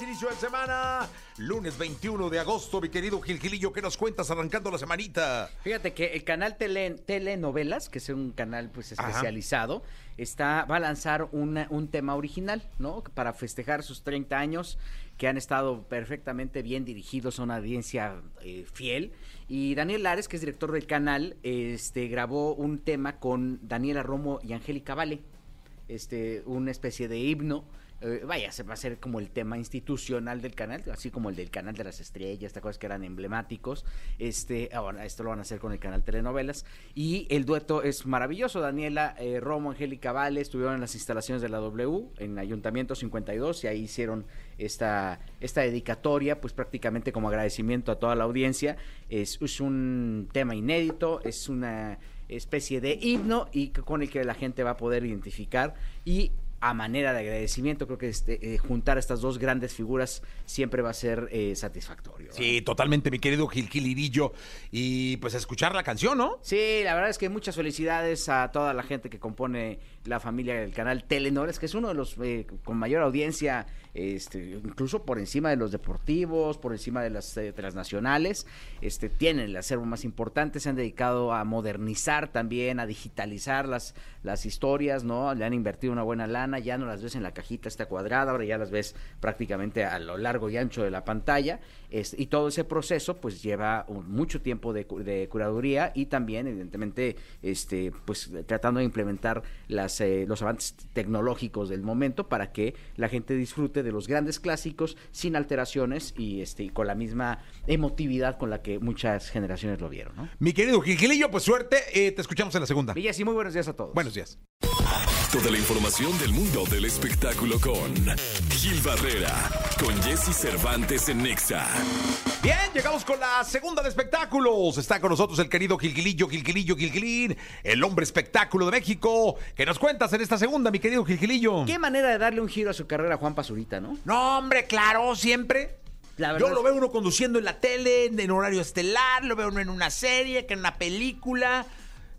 Inicio de semana. Lunes 21 de agosto, mi querido Gilgilillo, ¿qué nos cuentas arrancando la semanita? Fíjate que el canal tele, Telenovelas, que es un canal pues Ajá. especializado, está, va a lanzar una- un tema original, ¿no? Para festejar sus 30 años, que han estado perfectamente bien dirigidos a una audiencia eh, fiel. Y Daniel Lares, que es director del canal, este, grabó un tema con Daniela Romo y Angélica Vale, este, una especie de himno. Eh, vaya, se va a hacer como el tema institucional del canal, así como el del canal de las estrellas, estas cosas que eran emblemáticos. Este, ahora esto lo van a hacer con el canal Telenovelas. Y el dueto es maravilloso. Daniela eh, Romo, Angélica Vale estuvieron en las instalaciones de la W, en Ayuntamiento 52, y ahí hicieron esta, esta dedicatoria, pues prácticamente como agradecimiento a toda la audiencia. Es, es un tema inédito, es una especie de himno y con el que la gente va a poder identificar y a manera de agradecimiento creo que este, eh, juntar estas dos grandes figuras siempre va a ser eh, satisfactorio. Sí, totalmente, mi querido Gilgilirillo. Y pues escuchar la canción, ¿no? Sí, la verdad es que muchas felicidades a toda la gente que compone la familia del canal Telenovelas, que es uno de los eh, con mayor audiencia, este, incluso por encima de los deportivos, por encima de las eh, transnacionales. Este, tienen el acervo más importante, se han dedicado a modernizar también, a digitalizar las, las historias, ¿no? Le han invertido una buena lana, ya no las ves en la cajita esta cuadrada, ahora ya las ves prácticamente a lo largo y ancho de la pantalla. Es- y todo ese proceso pues lleva un- mucho tiempo de, cu- de curaduría y también evidentemente este pues tratando de implementar las eh, los avances tecnológicos del momento para que la gente disfrute de los grandes clásicos sin alteraciones y este y con la misma emotividad con la que muchas generaciones lo vieron, ¿no? Mi querido Gilgilillo, pues suerte. eh, te escuchamos en la segunda. Villas y muy buenos días a todos. Buenos días. Toda la información del mundo del espectáculo con Gil Barrera, con Jesse Cervantes en Nexa. Bien, llegamos con la segunda de espectáculos. Está con nosotros el querido Gilgilillo, Gilgilillo, Gilgilín, el hombre espectáculo de México. ¿Qué nos cuentas en esta segunda, mi querido Gilgilillo? Qué manera de darle un giro a su carrera a Juan Pazurita, ¿no? No, hombre, claro, siempre. La verdad Yo lo veo uno conduciendo en la tele, en horario estelar, lo veo uno en una serie, que en una película.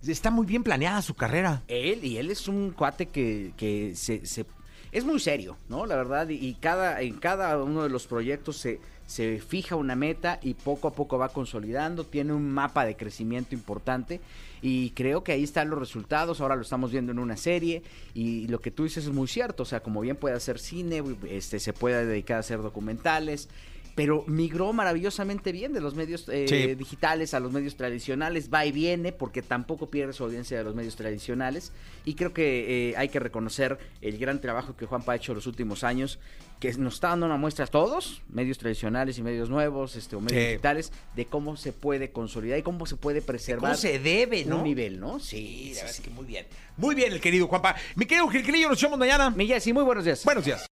Está muy bien planeada su carrera. Él, y él es un cuate que, que se, se- es muy serio, ¿no? La verdad, y, cada, en cada uno de los proyectos se, se fija una meta y poco a poco va consolidando, tiene un mapa de crecimiento importante y creo que ahí están los resultados, ahora lo estamos viendo en una serie y lo que tú dices es muy cierto, o sea, como bien puede hacer cine, este, se puede dedicar a hacer documentales. Pero migró maravillosamente bien de los medios eh, Sí. digitales a los medios tradicionales, va y viene porque tampoco pierde su audiencia de los medios tradicionales y creo que eh, hay que reconocer el gran trabajo que Juanpa ha hecho los últimos años, que nos está dando una muestra a todos, medios tradicionales y medios nuevos, este, o medios Sí. digitales, de cómo se puede consolidar y cómo se puede preservar ¿Cómo se debe, no? un nivel, ¿no? Sí, Sí, la verdad sí, es que muy bien. Muy bien, el querido Juanpa. Mi querido Gilgilillo, nos vemos mañana. Milla, sí, muy buenos días. Buenos días.